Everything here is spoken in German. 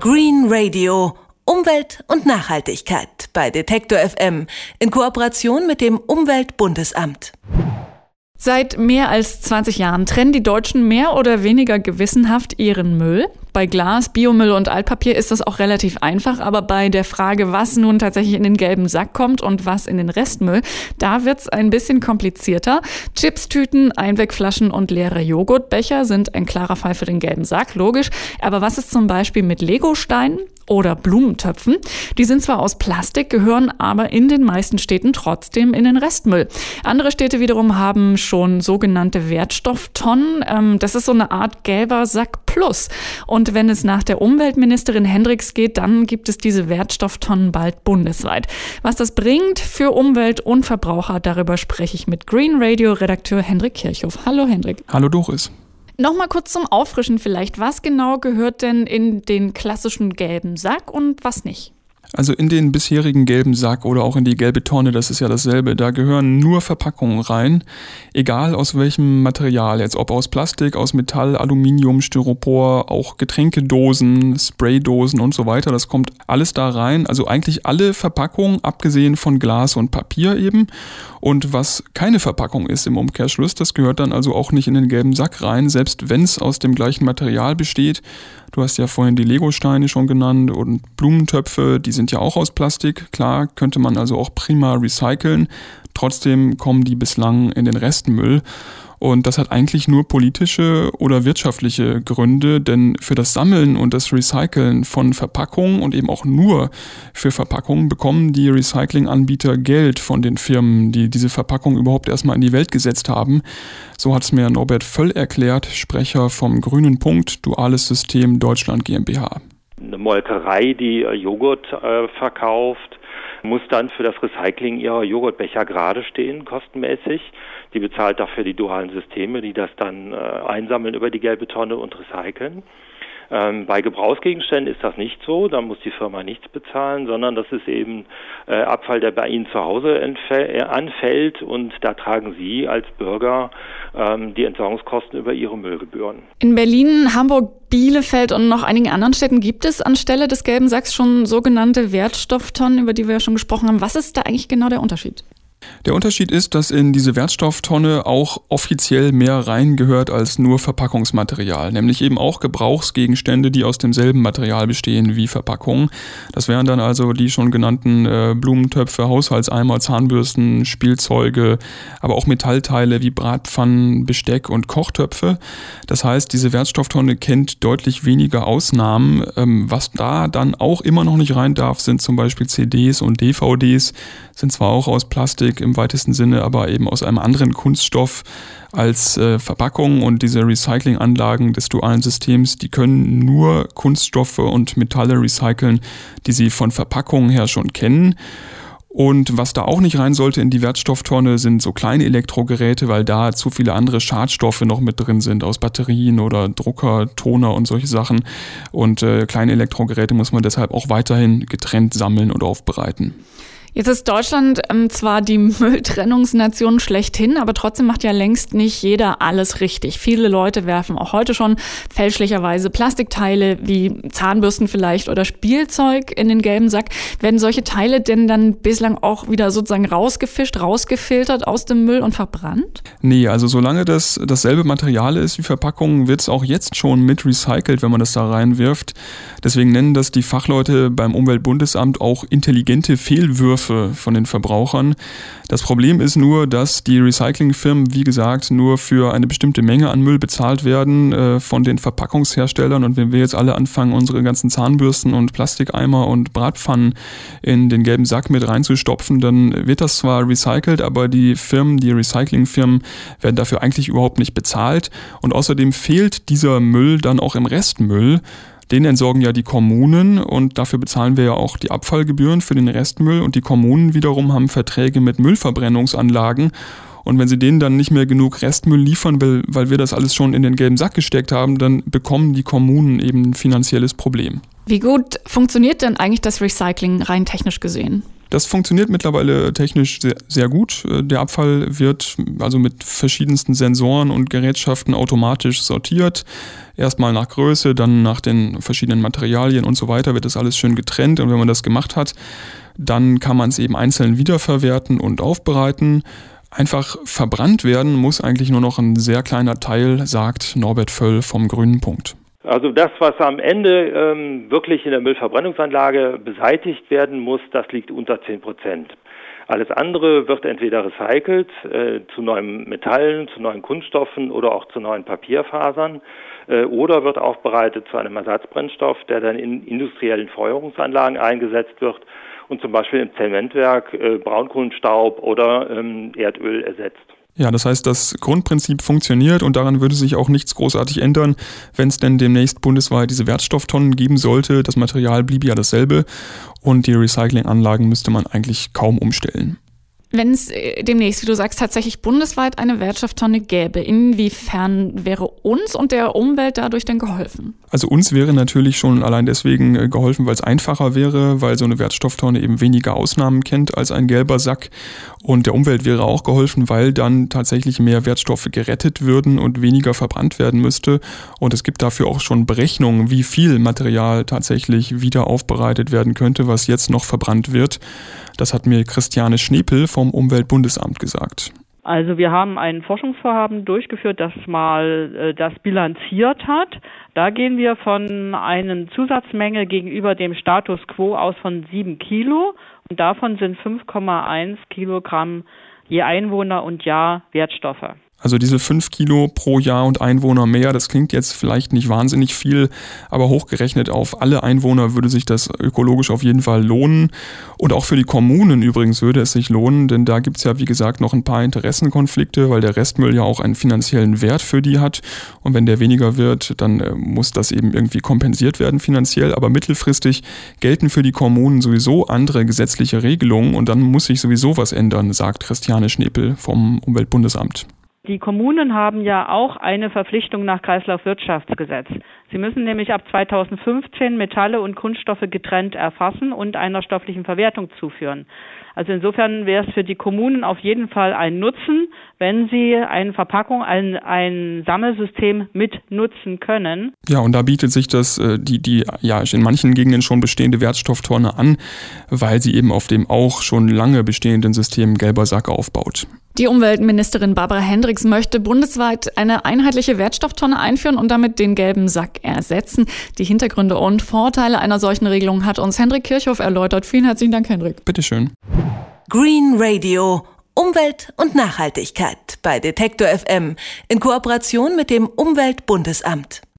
Green Radio. Umwelt und Nachhaltigkeit bei Detektor FM in Kooperation mit dem Umweltbundesamt. Seit mehr als 20 Jahren trennen die Deutschen mehr oder weniger gewissenhaft ihren Müll. Bei Glas, Biomüll und Altpapier ist das auch relativ einfach, aber bei der Frage, was nun tatsächlich in den gelben Sack kommt und was in den Restmüll, da wird's ein bisschen komplizierter. Chipstüten, Einwegflaschen und leere Joghurtbecher sind ein klarer Fall für den gelben Sack, logisch. Aber was ist zum Beispiel mit Legosteinen? oder Blumentöpfen. Die sind zwar aus Plastik, gehören aber in den meisten Städten trotzdem in den Restmüll. Andere Städte wiederum haben schon sogenannte Wertstofftonnen. Ähm, das ist so eine Art gelber Sack Plus. Und wenn es nach der Umweltministerin Hendricks geht, dann gibt es diese Wertstofftonnen bald bundesweit. Was das bringt für Umwelt und Verbraucher, darüber spreche ich mit Green Radio Redakteur Hendrik Kirchhoff. Hallo Hendrik. Hallo Doris. Nochmal kurz zum Auffrischen vielleicht. Was genau gehört denn in den klassischen gelben Sack und was nicht? Also in den bisherigen gelben Sack oder auch in die gelbe Tonne, das ist ja dasselbe, da gehören nur Verpackungen rein, egal aus welchem Material, jetzt ob aus Plastik, aus Metall, Aluminium, Styropor, auch Getränkedosen, Spraydosen und so weiter, das kommt alles da rein, also eigentlich alle Verpackungen, abgesehen von Glas und Papier eben. Und was keine Verpackung ist im Umkehrschluss, das gehört dann also auch nicht in den gelben Sack rein, selbst wenn es aus dem gleichen Material besteht. Du hast ja vorhin die Legosteine schon genannt und Blumentöpfe, die sind ja auch aus Plastik. Klar, könnte man also auch prima recyceln. Trotzdem kommen die bislang in den Restmüll. Und das hat eigentlich nur politische oder wirtschaftliche Gründe, denn für das Sammeln und das Recyceln von Verpackungen und eben auch nur für Verpackungen bekommen die Recyclinganbieter Geld von den Firmen, die diese Verpackung überhaupt erstmal in die Welt gesetzt haben. So hat es mir Norbert Völl erklärt, Sprecher vom Grünen Punkt Duales System Deutschland GmbH. Eine Molkerei, die äh, Joghurt äh, verkauft, muss dann für das Recycling ihrer Joghurtbecher gerade stehen, kostenmäßig. Die bezahlt dafür die dualen Systeme, die das dann äh, einsammeln über die gelbe Tonne und recyceln. Ähm, bei Gebrauchsgegenständen ist das nicht so, da muss die Firma nichts bezahlen, sondern das ist eben äh, Abfall, der bei Ihnen zu Hause äh, anfällt und da tragen Sie als Bürger ähm, die Entsorgungskosten über Ihre Müllgebühren. In Berlin, Hamburg, Bielefeld und noch einigen anderen Städten gibt es anstelle des gelben Sacks schon sogenannte Wertstofftonnen, über die wir ja schon gesprochen haben. Was ist da eigentlich genau der Unterschied? Der Unterschied ist, dass in diese Wertstofftonne auch offiziell mehr reingehört als nur Verpackungsmaterial, nämlich eben auch Gebrauchsgegenstände, die aus demselben Material bestehen wie Verpackungen. Das wären dann also die schon genannten äh, Blumentöpfe, Haushaltseimer, Zahnbürsten, Spielzeuge, aber auch Metallteile wie Bratpfannen, Besteck und Kochtöpfe. Das heißt, diese Wertstofftonne kennt deutlich weniger Ausnahmen. Ähm, was da dann auch immer noch nicht rein darf, sind zum Beispiel CDs und DVDs, sind zwar auch aus Plastik im weitesten Sinne, aber eben aus einem anderen Kunststoff als äh, Verpackung und diese Recyclinganlagen des dualen Systems, die können nur Kunststoffe und Metalle recyceln, die sie von Verpackungen her schon kennen. Und was da auch nicht rein sollte in die Wertstofftonne, sind so kleine Elektrogeräte, weil da zu viele andere Schadstoffe noch mit drin sind, aus Batterien oder Drucker, Toner und solche Sachen. Und äh, kleine Elektrogeräte muss man deshalb auch weiterhin getrennt sammeln und aufbereiten. Jetzt ist Deutschland ähm, zwar die Mülltrennungsnation schlechthin, aber trotzdem macht ja längst nicht jeder alles richtig. Viele Leute werfen auch heute schon fälschlicherweise Plastikteile wie Zahnbürsten vielleicht oder Spielzeug in den gelben Sack. Werden solche Teile denn dann bislang auch wieder sozusagen rausgefischt, rausgefiltert aus dem Müll und verbrannt? Nee, also solange das dasselbe Material ist wie Verpackungen, wird es auch jetzt schon mit recycelt, wenn man das da reinwirft. Deswegen nennen das die Fachleute beim Umweltbundesamt auch intelligente Fehlwürfe Vorwürfe von den Verbrauchern. Das Problem ist nur, dass die Recyclingfirmen, wie gesagt, nur für eine bestimmte Menge an Müll bezahlt werden äh, von den Verpackungsherstellern. Und wenn wir jetzt alle anfangen, unsere ganzen Zahnbürsten und Plastikeimer und Bratpfannen in den gelben Sack mit reinzustopfen, dann wird das zwar recycelt, aber die Firmen, die Recyclingfirmen, werden dafür eigentlich überhaupt nicht bezahlt. Und außerdem fehlt dieser Müll dann auch im Restmüll. Den entsorgen ja die Kommunen und dafür bezahlen wir ja auch die Abfallgebühren für den Restmüll und die Kommunen wiederum haben Verträge mit Müllverbrennungsanlagen und wenn sie denen dann nicht mehr genug Restmüll liefern, weil, weil wir das alles schon in den gelben Sack gesteckt haben, dann bekommen die Kommunen eben ein finanzielles Problem. Wie gut funktioniert denn eigentlich das Recycling rein technisch gesehen? Das funktioniert mittlerweile technisch sehr, sehr, gut. Der Abfall wird also mit verschiedensten Sensoren und Gerätschaften automatisch sortiert. Erstmal nach Größe, dann nach den verschiedenen Materialien und so weiter wird das alles schön getrennt. Und wenn man das gemacht hat, dann kann man es eben einzeln wiederverwerten und aufbereiten. Einfach verbrannt werden muss eigentlich nur noch ein sehr kleiner Teil, sagt Norbert Völl vom Grünen Punkt. Also das, was am Ende ähm, wirklich in der Müllverbrennungsanlage beseitigt werden muss, das liegt unter 10 Prozent. Alles andere wird entweder recycelt äh, zu neuen Metallen, zu neuen Kunststoffen oder auch zu neuen Papierfasern äh, oder wird aufbereitet zu einem Ersatzbrennstoff, der dann in industriellen Feuerungsanlagen eingesetzt wird und zum Beispiel im Zementwerk äh, Braunkohlenstaub oder ähm, Erdöl ersetzt. Ja, das heißt, das Grundprinzip funktioniert und daran würde sich auch nichts großartig ändern, wenn es denn demnächst bundesweit diese Wertstofftonnen geben sollte. Das Material blieb ja dasselbe und die Recyclinganlagen müsste man eigentlich kaum umstellen. Wenn es äh, demnächst, wie du sagst, tatsächlich bundesweit eine Wertstofftonne gäbe, inwiefern wäre uns und der Umwelt dadurch denn geholfen? Also uns wäre natürlich schon allein deswegen äh, geholfen, weil es einfacher wäre, weil so eine Wertstofftonne eben weniger Ausnahmen kennt als ein gelber Sack. Und der Umwelt wäre auch geholfen, weil dann tatsächlich mehr Wertstoffe gerettet würden und weniger verbrannt werden müsste. Und es gibt dafür auch schon Berechnungen, wie viel Material tatsächlich wieder aufbereitet werden könnte, was jetzt noch verbrannt wird. Das hat mir Christiane Schnepel vom Umweltbundesamt gesagt. Also wir haben ein Forschungsvorhaben durchgeführt, das mal äh, das bilanziert hat. Da gehen wir von einer Zusatzmenge gegenüber dem Status quo aus von sieben Kilo und davon sind 5,1 Kilogramm je Einwohner und Jahr Wertstoffe. Also diese fünf Kilo pro Jahr und Einwohner mehr, das klingt jetzt vielleicht nicht wahnsinnig viel, aber hochgerechnet auf alle Einwohner würde sich das ökologisch auf jeden Fall lohnen. Und auch für die Kommunen übrigens würde es sich lohnen, denn da gibt's ja, wie gesagt, noch ein paar Interessenkonflikte, weil der Restmüll ja auch einen finanziellen Wert für die hat. Und wenn der weniger wird, dann äh, muss das eben irgendwie kompensiert werden finanziell. Aber mittelfristig gelten für die Kommunen sowieso andere gesetzliche Regelungen und dann muss sich sowieso was ändern, sagt Christiane Schnepel vom Umweltbundesamt. Die Kommunen haben ja auch eine Verpflichtung nach Kreislaufwirtschaftsgesetz. Sie müssen nämlich ab 2015 Metalle und Kunststoffe getrennt erfassen und einer stofflichen Verwertung zuführen. Also insofern wäre es für die Kommunen auf jeden Fall ein Nutzen, wenn sie eine Verpackung, ein, ein Sammelsystem mit nutzen können. Ja, und da bietet sich das, äh, die, die ja in manchen Gegenden schon bestehende Wertstofftonne an, weil sie eben auf dem auch schon lange bestehenden System gelber Sack aufbaut. Die Umweltministerin Barbara Hendricks möchte bundesweit eine einheitliche Wertstofftonne einführen und damit den gelben Sack ersetzen. Die Hintergründe und Vorteile einer solchen Regelung hat uns Hendrik Kirchhoff erläutert. Vielen herzlichen Dank, Hendrik. Bitteschön. Green Radio. Umwelt und Nachhaltigkeit bei Detektor FM in Kooperation mit dem Umweltbundesamt.